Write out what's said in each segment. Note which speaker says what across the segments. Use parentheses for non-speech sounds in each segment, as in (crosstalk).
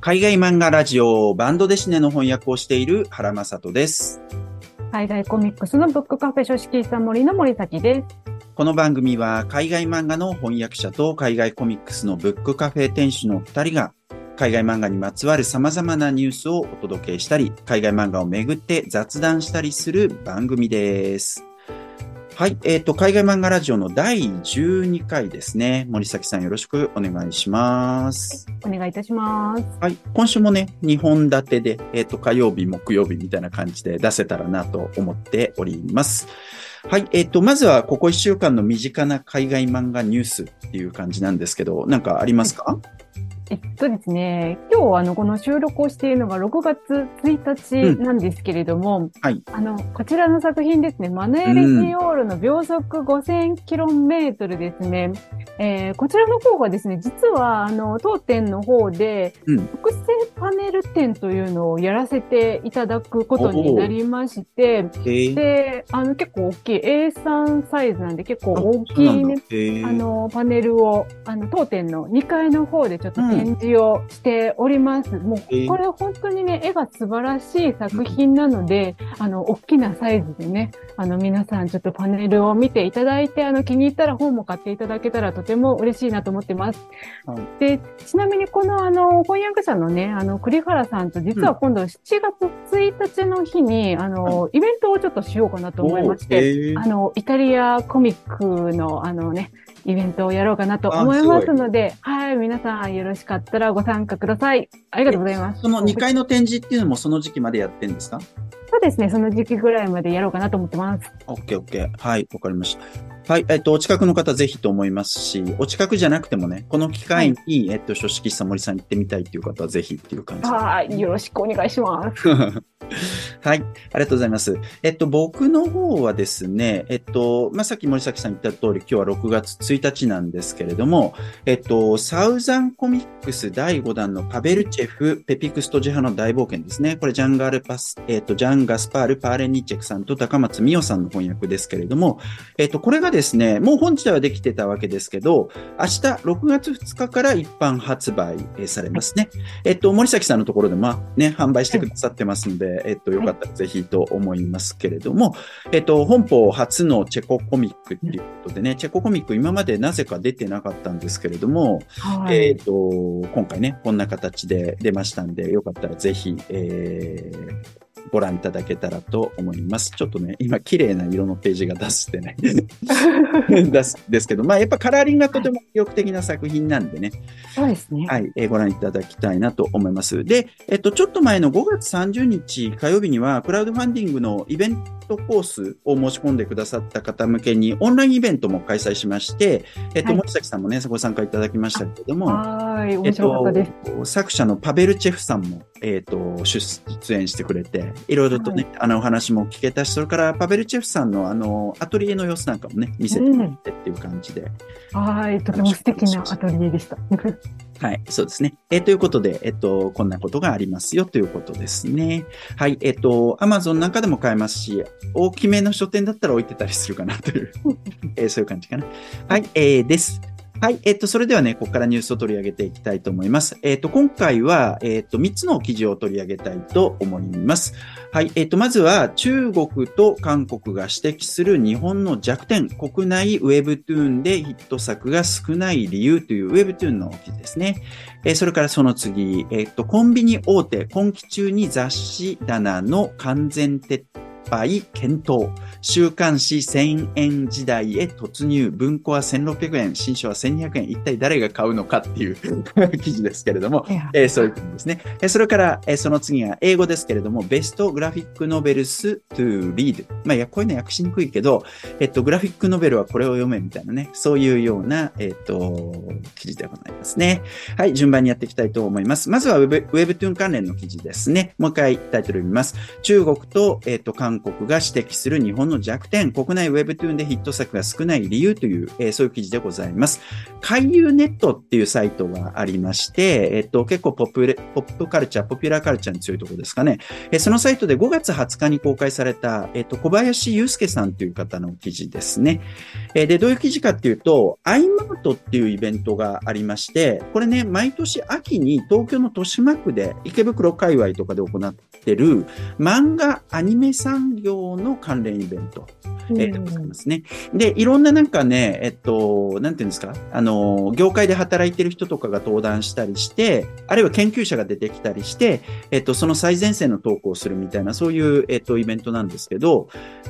Speaker 1: 海外漫画ラジオバンドデシネの翻訳をしている原正人です。
Speaker 2: 海外コミックスのブックカフェ書式さ森の森崎です。
Speaker 1: この番組は海外漫画の翻訳者と海外コミックスのブックカフェ店主の二人が海外漫画にまつわる様々なニュースをお届けしたり、海外漫画をめぐって雑談したりする番組です。はい。えっ、と、海外漫画ラジオの第12回ですね。森崎さんよろしくお願いします。
Speaker 2: お願いいたします。
Speaker 1: はい。今週もね、2本立てで、えっ、と、火曜日、木曜日みたいな感じで出せたらなと思っております。はい。えっ、と、まずは、ここ1週間の身近な海外漫画ニュースっていう感じなんですけど、なんかありますか、
Speaker 2: えっとですね、今日あの、この収録をしているのが6月1日なんですけれども、
Speaker 1: はい。
Speaker 2: あの、こちらの作品ですね、マネーレジオールの秒速 5000km ですね。えーこちらの方がですね、実は、あの、当店の方で、
Speaker 1: うん。
Speaker 2: 特製パネル展というのをやらせていただくことになりまして、
Speaker 1: えー、
Speaker 2: で、あの、結構大きい A3 サイズなんで結構大きいね、
Speaker 1: えー
Speaker 2: あの、パネルを、あの、当店の2階の方でちょっと展示をしております。も
Speaker 1: えー
Speaker 2: う、これ本当にね、絵が素晴らしい作品なので、あの、大きなサイズでね、あの、皆さんちょっとパネルを見ていただいて、あの、気に入ったら本も買っていただけたらとても嬉しいなと思ってます。
Speaker 1: はい。
Speaker 2: で、ちなみにこの、あの、翻訳者のね、あの、栗原さんと実は今度7月1日の日に、あの、イベントをちょっとしようかなと思いまして、あの、イタリアコミックの、あのね、イベントをやろうかなと思いますので、はい、皆さんよろしかったらご参加ください。ありがとうございます。
Speaker 1: その2階の展示っていうのもその時期までやってんですか？
Speaker 2: そうですね、その時期ぐらいまでやろうかなと思ってます。
Speaker 1: オッケーオッケー。はい、わかりました。はい、えっと、お近くの方ぜひと思いますし、お近くじゃなくてもね、この機会に、えっと、書式さん森さん行ってみたいっていう方はぜひっていう感じで。
Speaker 2: はい、よろしくお願いします。(laughs)
Speaker 1: はい、ありがとうございます。えっと、僕の方はですね、えっと、まあ、さっき森崎さん言った通り、今日は6月1日なんですけれども、えっと、サウザンコミックス第5弾のパベルチェフ、ペピクストジェハの大冒険ですね。これ、ジャンガールパス、えっと、ジャン・ガスパール・パーレニッチェクさんと高松美代さんの翻訳ですけれども、えっと、これがですね、もう本自体はできてたわけですけど、明日6月2日から一般発売えーされますね。えっと、森崎さんのところで、まあね、販売してくださってますので、えっと、よかったらぜひと思いますけれども、えっと、本邦初のチェココミックっていうことでね、チェココミック今までなぜか出てなかったんですけれども、
Speaker 2: はい。
Speaker 1: えっと、今回ね、こんな形で出ましたんで、よかったらぜひ、えーご覧いただけたらと思います。ちょっとね、今、綺麗な色のページが出してね、(laughs) 出すんですけど、まあ、やっぱカラーリングがとても魅力的な作品なんでね、
Speaker 2: そうですね。
Speaker 1: はい、えーご覧いただきたいなと思います。で、えっと、ちょっと前の5月30日火曜日には、クラウドファンディングのイベントコースを申し込んでくださった方向けに、オンラインイベントも開催しまして、えっと、
Speaker 2: はい
Speaker 1: 森崎さんもね、ご参加いただきましたけれども、
Speaker 2: はい、面白かったです。
Speaker 1: えっと、作者のパベルチェフさんも、えっと、出出演してくれて、いろいろとね、あの、お話も聞けたし、それからパベルチェフさんの、あの、アトリエの様子なんかもね、見せてもらってっていう感じで、
Speaker 2: はい、とても素敵なアトリエでした。(laughs)
Speaker 1: はい、そうですね。えーということで、えっと、こんなことがありますよということですね。はい、えっと、アマゾンなんかでも買えますし、大きめの書店だったら置いてたりするかなという、(laughs) えーそういう感じかな。はい、えーです。はい、えっと、それではね、ここからニュースを取り上げていきたいと思います。えっと、今回は、えっと、3つの記事を取り上げたいと思います。はい、えっと、まずは、中国と韓国が指摘する日本の弱点、国内ウェブトゥーンでヒット作が少ない理由というウェブトゥーンの記事ですね。えそれからその次、えっと、コンビニ大手、今期中に雑誌棚の完全撤退廃検討。週刊誌1000円時代へ突入。文庫は1600円、新書は1200円。一体誰が買うのかっていう (laughs) 記事ですけれども、えーそういうことですね。えーそれから、えーその次が英語ですけれども、ベストグラフィックノベルス to read。まあ、いや、こういうの訳しにくいけど、えっと、グラフィックノベルはこれを読めみたいなね、そういうような、えっと、記事でございますね。はい、順番にやっていきたいと思います。まずはウェブ、ウェブトゥーン関連の記事ですね。もう一回タイトル読みます。中国と、えっと、韓国が指摘する日本の弱点、国内 Webtoon でヒット作が少ない理由という、えー、そういう記事でございます。海遊ネットっていうサイトがありまして、えっと、結構ポップレポップカルチャー、ポピュラーカルチャーに強いところですかね。え、そのサイトで5月20日に公開された、えっと、小林祐介さんという方の記事ですね。え、で、どういう記事かっていうと、アイマートっていうイベントがありまして、これね、毎年秋に東京の豊島区で、池袋界隈とかで行ってる漫画アニメさん産業の関連イベント。えー、でございますね。で、いろんななんかね、えっと、なんていうんですか、あの、業界で働いてる人とかが登壇したりして、あるいは研究者が出てきたりして、えっと、その最前線のトークをするみたいな、そういう、えっと、イベントなんですけど、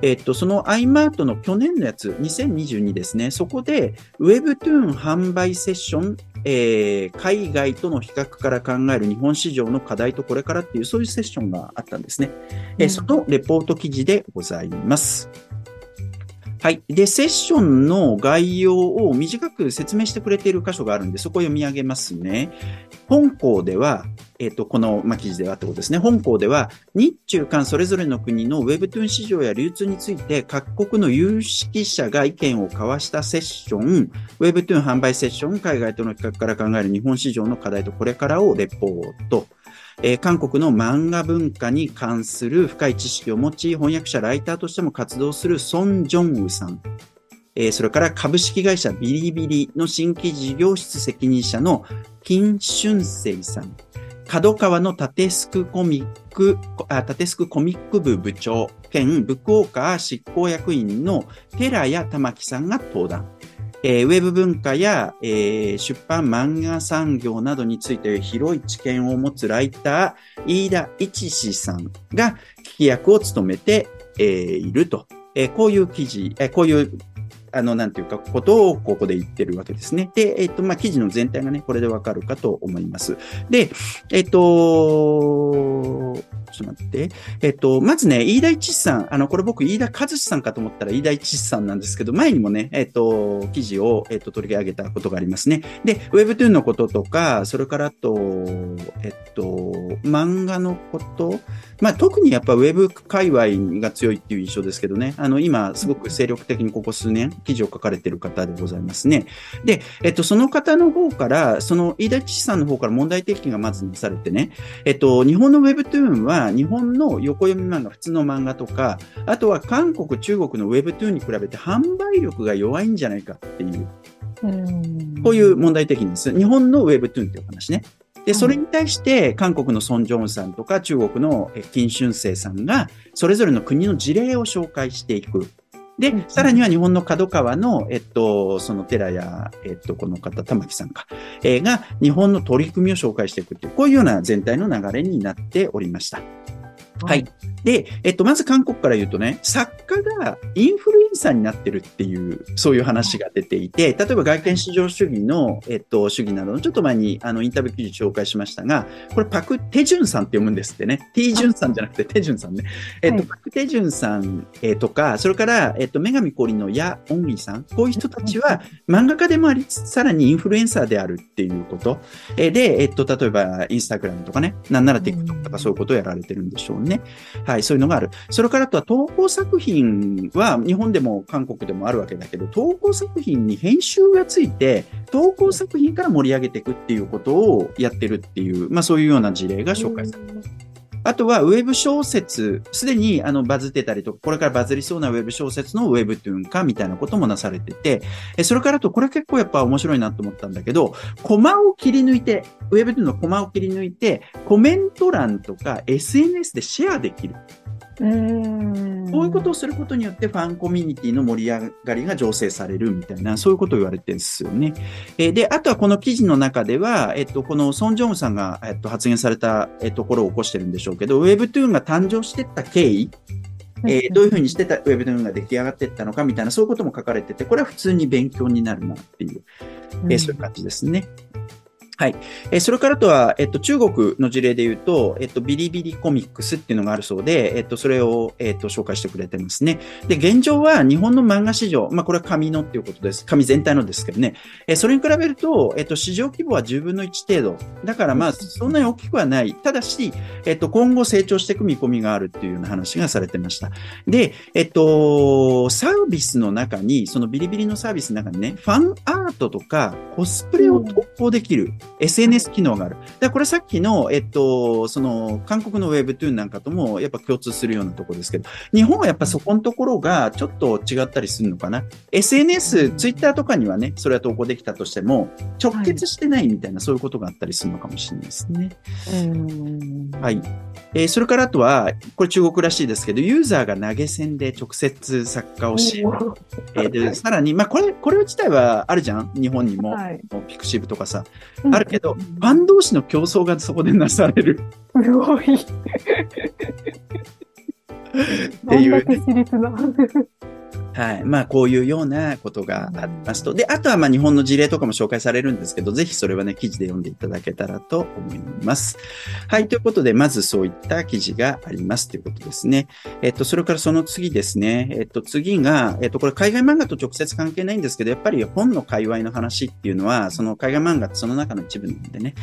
Speaker 1: えっと、その iMart の去年のやつ、2022ですね、そこで Webtoon 販売セッション、えー、海外との比較から考える日本市場の課題とこれからっていう、そういうセッションがあったんですね。えー、そのレポート記事でございます。はい。で、セッションの概要を短く説明してくれている箇所があるんで、そこを読み上げますね。本校では、えっ、ー、と、この、ま、記事ではってことですね。本校では、日中韓それぞれの国の Webtoon 市場や流通について、各国の有識者が意見を交わしたセッション、Webtoon 販売セッション、海外との比較から考える日本市場の課題とこれからをレポート。えー、韓国の漫画文化に関する深い知識を持ち、翻訳者、ライターとしても活動するソン・ジョンウさん。えー、それから株式会社ビリビリの新規事業室責任者の金春生さん。角川のタテスクコミック、あタテスクコミック部部長兼ブックオーカー執行役員の寺谷玉木さんが登壇。えー、ウェブ文化や、えー、出版漫画産業などについて広い知見を持つライター、飯田一志さんが聞き役を務めて、えー、いると。えー、こういう記事、えー、こういうあの、なんていうか、ことをここで言ってるわけですね。で、えっ、と、まあ、記事の全体がね、これでわかるかと思います。で、えっ、と、ちょっと待って。えっと、まずね、飯田一さん、あの、これ僕、飯田和志さんかと思ったら飯田一さんなんですけど、前にもね、えっと、記事を、えっと、取り上げたことがありますね。で、Webtoon のこととか、それからと、えっと、漫画のこと、まあ、特にやっぱ Web 界隈が強いっていう印象ですけどね、あの、今、すごく精力的にここ数年、記事を書かれている方でございますね。で、えっと、その方の方から、その飯田一さんの方から問題提起がまずなされてね、えっと、日本の Webtoon は、日本の横読み漫画、普通の漫画とか、あとは韓国、中国の Webtoon に比べて販売力が弱いんじゃないかっていう、こういう問題的です。日本の Webtoon っていう話ね。で、それに対して、韓国のソン・ジョンさんとか、中国の金春生さんが、それぞれの国の事例を紹介していく。で、さらには日本の角川の、えっと、その寺や、えっと、この方、玉木さんか、えー、が、日本の取り組みを紹介していくという、こういうような全体の流れになっておりました。はい。で、えっと、まず韓国から言うとね、作家がインフルエンサーになってるっていう、そういう話が出ていて、例えば外見市場主義の、えっと、主義などの、ちょっと前に、あの、インタビュー記事紹介しましたが、これパク・テジュンさんって読むんですってね。ティジュンさんじゃなくてテジュンさんね。えっと、パク・テジュンさん、えとか、それから、えっと、女神降臨のヤ・オンリーさん。こういう人たちは漫画家でもあり、さらにインフルエンサーであるっていうこと。えで、えっと、例えば、インスタグラムとかね、なんなら TikTok とかそういうことをやられてるんでしょうね。はい、はいそういうのがある。それからあとは投稿作品は日本でも韓国でもあるわけだけど、投稿作品に編集がついて、投稿作品から盛り上げていくっていうことをやってるっていう、まあそういうような事例が紹介されてます。あとは、ウェブ小説、すでにあのバズってたりとか、これからバズりそうなウェブ小説のウェブトゥーン化みたいなこともなされてて、えそれからと、これ結構やっぱ面白いなと思ったんだけど、コマを切り抜いて、ウェブトゥーンのコマを切り抜いて、コメント欄とか SNS でシェアできる。こういうことをすることによってファンコミュニティの盛り上がりが醸成されるみたいな、そういうことを言われてるんですよね。えー、で、あとはこの記事の中では、えっと、このソン・ジョンさんが、えっと、発言された、えっと、ころを起こしてるんでしょうけど、Webtoon が誕生していった経緯、えー、どういうふうにしてた Webtoon が出来上がっていったのかみたいな、そういうことも書かれてて、これは普通に勉強になるなっていう、えー、そういう感じですね。はい。えーそれからとは、えっと、中国の事例で言うと、えっと、ビリビリコミックスっていうのがあるそうで、えっと、それを、えっと、紹介してくれてますね。で、現状は日本の漫画市場、まあ、これは紙のっていうことです。紙全体のですけどね。えーそれに比べると、えっと、市場規模は10分の1程度。だから、まあ、そんなに大きくはない。ただし、えっと、今後成長していく見込みがあるっていうような話がされてました。で、えっと、サービスの中に、そのビリビリのサービスの中にね、ファンアートとかコスプレを投稿できる SNS 機能がある。だこれさっきの、えっと、その、韓国のウェブトゥーンなんかともやっぱ共通するようなところですけど、日本はやっぱそこのところがちょっと違ったりするのかな。SNS、ツイッターとかにはね、それは投稿できたとしても、直結してないみたいな、そういうことがあったりするのかもしれないですね。
Speaker 2: うん
Speaker 1: はい。えーそれからあとは、これ中国らしいですけど、ユーザーが投げ銭で直接作家をし、えーで、さらに、まあ、これ、これ自体はあるじゃん？日本にも。
Speaker 2: はい
Speaker 1: ピクシブとかさ。
Speaker 2: うん
Speaker 1: あるけど、ファン同士の競争がそこでなされる。
Speaker 2: すごい。
Speaker 1: ていう。はい。まあ、こういうようなことがありますと。で、あとはまあ、日本の事例とかも紹介されるんですけど、ぜひそれはね、記事で読んでいただけたらと思います。はい。ということで、まずそういった記事がありますということですね。えっと、それからその次ですね。えっと、次が、えっと、これ海外漫画と直接関係ないんですけど、やっぱり本の界隈の話っていうのは、その海外漫画ってその中の一部なんでね。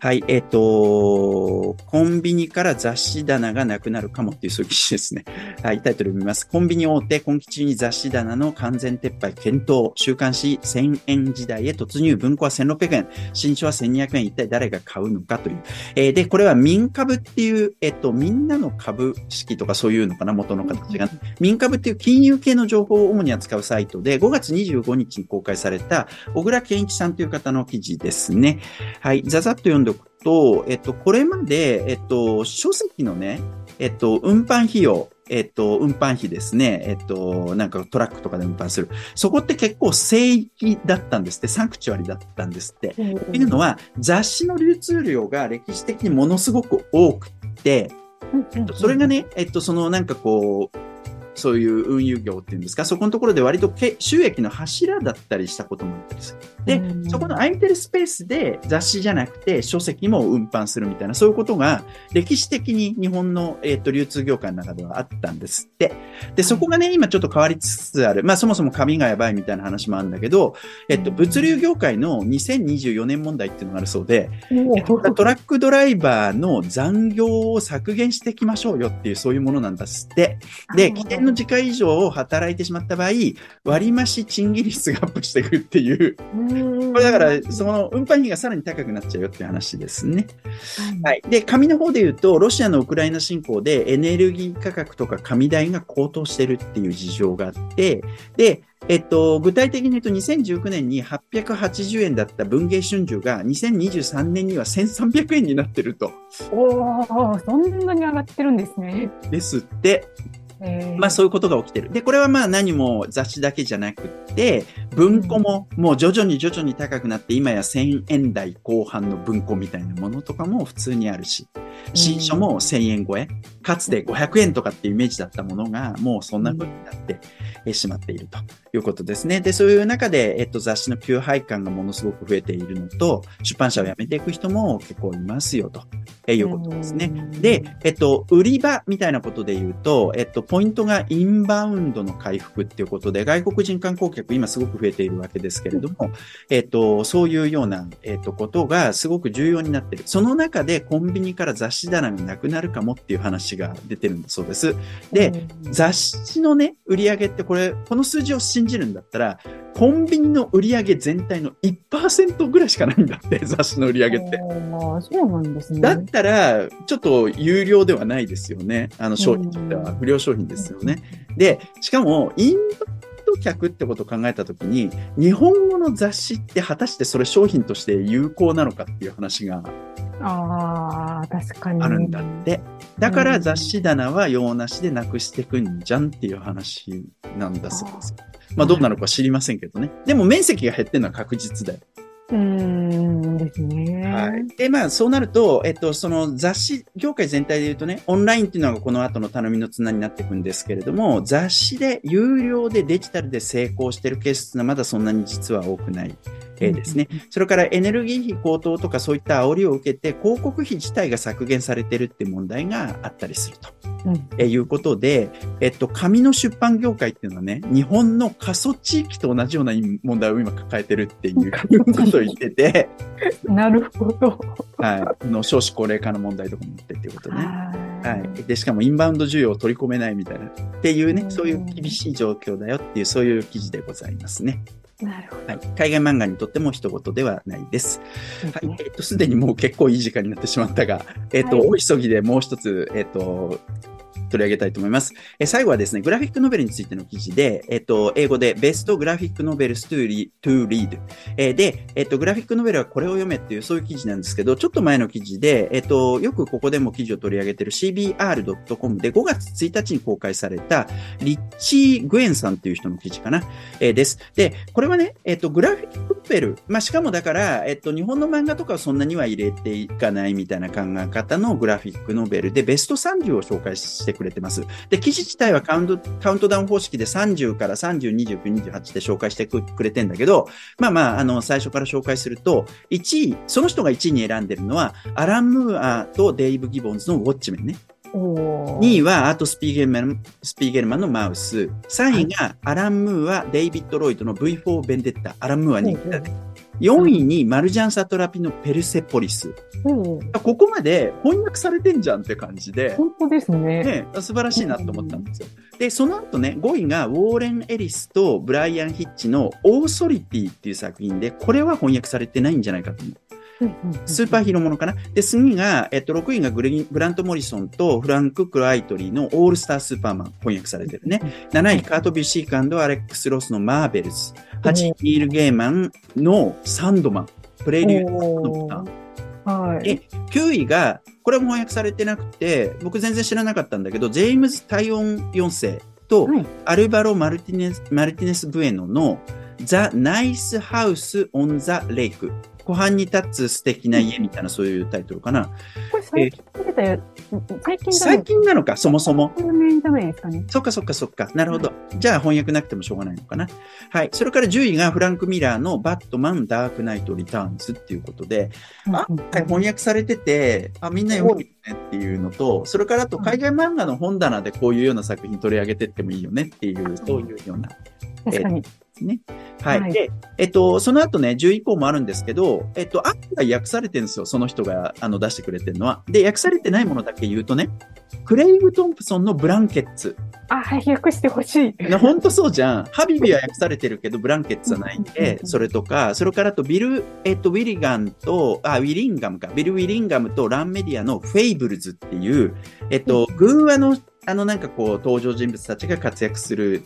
Speaker 1: はい。えっと、コンビニから雑誌棚がなくなるかもっていうそういう記事ですね。はい、タイトル読みます。コンビニ大手、今期中に雑誌棚の完全撤廃検討。週刊誌1000円時代へ突入。文庫は1600円。新書は1200円。一体誰が買うのかという。えーで、これは民株っていう、えっと、みんなの株式とかそういうのかな、元の形が。民株っていう金融系の情報を主に扱うサイトで、5月25日に公開された、小倉健一さんという方の記事ですね。はい、ざざっと読んでおくと、えっと、これまで、えっと、書籍のね、えっと、運搬費用、えっと、運搬費ですね。えっと、なんかトラックとかで運搬する。そこって結構聖域だったんですって、サンクチュアリだったんですって。っていうのは、雑誌の流通量が歴史的にものすごく多くて、えっと、それがね、えっと、そのなんかこう、そういう運輸業っていうんですか、そこのところで割とけ収益の柱だったりしたこともあったりする。で
Speaker 2: う、ん
Speaker 1: そこの空いてるスペースで雑誌じゃなくて書籍も運搬するみたいな、そういうことが歴史的に日本の、えっと流通業界の中ではあったんですって。で、そこがね、今ちょっと変わりつつある。まあそもそも紙がやばいみたいな話もあるんだけど、えっと、物流業界の2024年問題っていうのがあるそうで、えっとトラックドライバーの残業を削減していきましょうよっていうそういうものなんですって。で、起点の時間以上働いてしまった場合、割増賃金率がアップしていくっていう、これだから、その運搬費がさらに高くなっちゃうよっていう話ですね。はい。で、紙の方で言うと、ロシアのウクライナ侵攻でエネルギー価格とか紙代が高騰してるっていう事情があって、で、えっと、具体的に言うと2019年に880円だった文芸春秋が2023年には1300円になってると。
Speaker 2: おお、そんなに上がってるんですね。
Speaker 1: ですって。
Speaker 2: えー
Speaker 1: まあそういうことが起きてる。で、これはまあ何も雑誌だけじゃなくって、文庫ももう徐々に徐々に高くなって、今や1000円台後半の文庫みたいなものとかも普通にあるし、新書も1000円超え、かつて500円とかっていうイメージだったものが、もうそんな風になってえしまっているということですね。で、そういう中で、えっと、雑誌の休廃感がものすごく増えているのと、出版社を辞めていく人も結構いますよと、えいうことですね。で、えっと、売り場みたいなことで言うと、えっと、ポイントがインバウンドの回復っていうことで、外国人観光客今すごく増えているわけですけれども、えっと、そういうような、えっと、ことがすごく重要になっている。その中でコンビニから雑誌棚がなくなるかもっていう話が出てるんだそうです。で、雑誌のね、売り上げってこれ、この数字を信じるんだったら、コンビニの売り上げ全体の1%ぐらいしかないんだって、(laughs) 雑誌の売り上げって。
Speaker 2: そうなんですね。
Speaker 1: だったら、ちょっと有料ではないですよね。あの商品としては不良商品ですよね。で、しかも、インバウンド客ってことを考えたときに、日本語の雑誌って果たしてそれ商品として有効なのかっていう話が
Speaker 2: ああ、確かに。
Speaker 1: あるんだって。だから雑誌棚は用なしでなくしてくんじゃんっていう話なんだそうです。まあどうなのか知りませんけどね。でも面積が減ってるのは確実だよ。
Speaker 2: うーんですね。
Speaker 1: はい。で、まあ、そうなると、えっと、その雑誌業界全体で言うとね、オンラインっていうのがこの後の頼みの綱になっていくんですけれども、雑誌で有料でデジタルで成功してるケースっていうのはまだそんなに実は多くない。えーですね。それからエネルギー費高騰とかそういった煽りを受けて、広告費自体が削減されてるって問題があったりすると。
Speaker 2: うん
Speaker 1: えーいうことで、えっと、紙の出版業界っていうのはね、日本の過疎地域と同じような問題を今抱えてるっていうことを言ってて、(laughs)
Speaker 2: なるほど。
Speaker 1: はい。あの少子高齢化の問題とかもあってっていうことね。
Speaker 2: は
Speaker 1: はい。で、しかもインバウンド需要を取り込めないみたいな、っていうね
Speaker 2: う、ん
Speaker 1: そういう厳しい状況だよっていう、そういう記事でございますね。
Speaker 2: い。なるほ
Speaker 1: はい。海外漫画にとっても一言ではないです。
Speaker 2: ど。
Speaker 1: はい。えっ、と、すでにもう結構いい時間になってしまったが、えっ、と、
Speaker 2: はい
Speaker 1: 大急ぎでもう一つ、えっ、と、取り上げたいと思います。え最後はですね、グラフィックノベルについての記事で、えっ、と、英語で Best Graphic Novels to Read, to read えで、えっ、と、グラフィックノベルはこれを読めっていう、そういう記事なんですけど、ちょっと前の記事で、えっ、と、よくここでも記事を取り上げてる CBR.com で5月1日に公開された、リッチー・グエンさんっていう人の記事かな、えです。で、これはね、えっ、と、グラフィックノベル、まあ、しかもだから、えっ、と、日本の漫画とかはそんなには入れていかないみたいな考え方のグラフィックノベルで、ベスト30を紹介してくれてます。で、記事自体はカウントカウントダウン方式で30から30、29、28で紹介してくれてんだけど、まあまあ、あの、最初から紹介すると、1位、その人が1位に選んでるのは、アラン・ムーアとデイブ・ギボンズのウォッチメンね。
Speaker 2: おー
Speaker 1: 2位はアート・スピーゲルマン、スピーゲルマンのマウス。3位がアラン・ムーア、デイビッド・ロイドの V4 ベンデッタ。アラン・ムーアに。4位にマルジャン・サトラピのペルセポリス。
Speaker 2: おー
Speaker 1: ここまで翻訳されてんじゃんって感じで。
Speaker 2: 本当ですね。
Speaker 1: ね、素晴らしいなと思ったんですよ。で、その後ね、5位がウォーレン・エリスとブライアン・ヒッチのオーソリティっていう作品で、これは翻訳されてないんじゃないかと思う。スーパーヒーローものかな？で、次が、えっと、6位がグラント・モリソンとフランク・クライトリーのオールスター・スーパーマン翻訳されてるね。7位、カート・ビュシーカンド・アレックス・ロスのマーベルズ。8位、ニール・ゲーマンのサンドマン。プレリュードのン。
Speaker 2: はい。
Speaker 1: え9位が、これも翻訳されてなくて、僕全然知らなかったんだけど、ジェームズ・タイオン4世と、
Speaker 2: はい
Speaker 1: アルバロ・マルティネス・マルティネス・ブエノの The Nice House on the Lake。湖畔に立つ素敵な家みたいなそういうタイトルかな。
Speaker 2: これ最近出たや最近
Speaker 1: 最近なのか、そもそも。
Speaker 2: じゃないですかね。
Speaker 1: そっかそっかそっか。なるほど。じゃあ翻訳なくてもしょうがないのかな。はい。それから10位がフランク・ミラーのバットマン・ダークナイト・リターンズっていうことで、あ
Speaker 2: うん
Speaker 1: はい翻訳されてて、あ、みんな読むよねっていうのと、それからあと海外漫画の本棚でこういうような作品取り上げてってもいいよねっていう、そういうような
Speaker 2: 確かに。
Speaker 1: ですね。はい。
Speaker 2: はい
Speaker 1: で、えっと、その後ね、10以降もあるんですけど、えっと、案が訳されてるんですよ。その人が、あの、出してくれてるのは。で、訳されてないものだけ言うとね、クレイグ・トンプソンのブランケッツ。
Speaker 2: あ、はい、訳してほしい。
Speaker 1: ね、ほんとそうじゃん。ハビビは訳されてるけど、ブランケッツはないんで、それとか、それからあと、ビル、えっと、ウィリガンと、あ、ウィリンガムか。ビル・ウィリンガムとランメディアのフェイブルズっていう、えっと、偶話の、あの、なんかこう、登場人物たちが活躍する、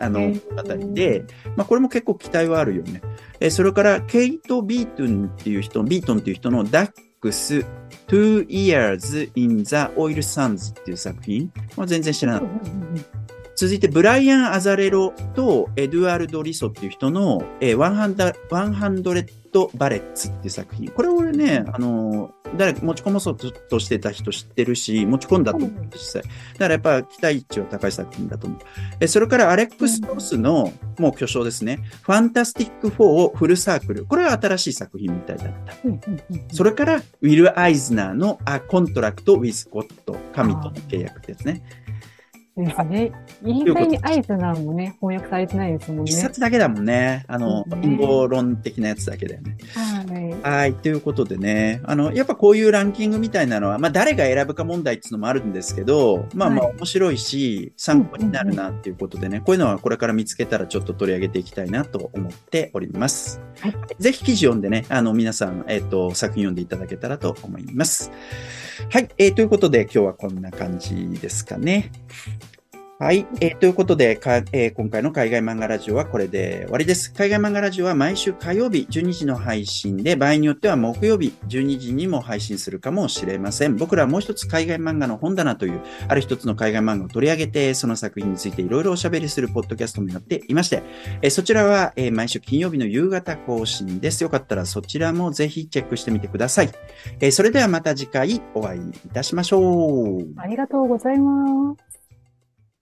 Speaker 1: あの、
Speaker 2: へー
Speaker 1: 物語で、まあ、これも結構期待はあるよね。え、それから、ケイト・ビートンっていう人、ビートンっていう人のダックス、Two Years in the Oil Sands っていう作品。まあ、全然知らなかった。続いて、ブライアン・アザレロとエドワルド・リソっていう人の、えー、100バレッツっていう作品。これ俺ね、あのー誰か持ち込もうとしてた人知ってるし、持ち込んだと思う、実際。だからやっぱ期待値は高い作品だと思う。えーそれからアレックス・ロスの、もう巨匠ですね。ファンタスティック4 Full Circle。これは新しい作品みたいだった。それから、ウィル・アイズナーの A Contract with God。神との契約ってやつね。
Speaker 2: ですね。実際にアイズナーもね、翻訳されてないですもんね。
Speaker 1: 一冊だけだもんね。あの、陰謀論的なやつだけだよね。
Speaker 2: はい。
Speaker 1: はい。ということでね、あの、やっぱこういうランキングみたいなのは、まあ誰が選ぶか問題っていうのもあるんですけど、まあまあ
Speaker 2: はい
Speaker 1: 面白いし、参考になるなっていうことでね、こういうのはこれから見つけたらちょっと取り上げていきたいなと思っております。
Speaker 2: はい
Speaker 1: ぜひ記事読んでね、あの、皆さん、えっ、と、作品読んでいただけたらと思います。はい。えーということで今日はこんな感じですかね。はい。えーということで、かえー今回の海外漫画ラジオはこれで終わりです。海外漫画ラジオは毎週火曜日12時の配信で、場合によっては木曜日12時にも配信するかもしれません。僕らはもう一つ海外漫画の本棚という、ある一つの海外漫画を取り上げて、その作品についていろいろおしゃべりするポッドキャストもやっていまして、えーそちらは、え毎週金曜日の夕方更新です。よかったらそちらもぜひチェックしてみてください。えそれではまた次回お会いいたしましょう。
Speaker 2: ありがとうございます。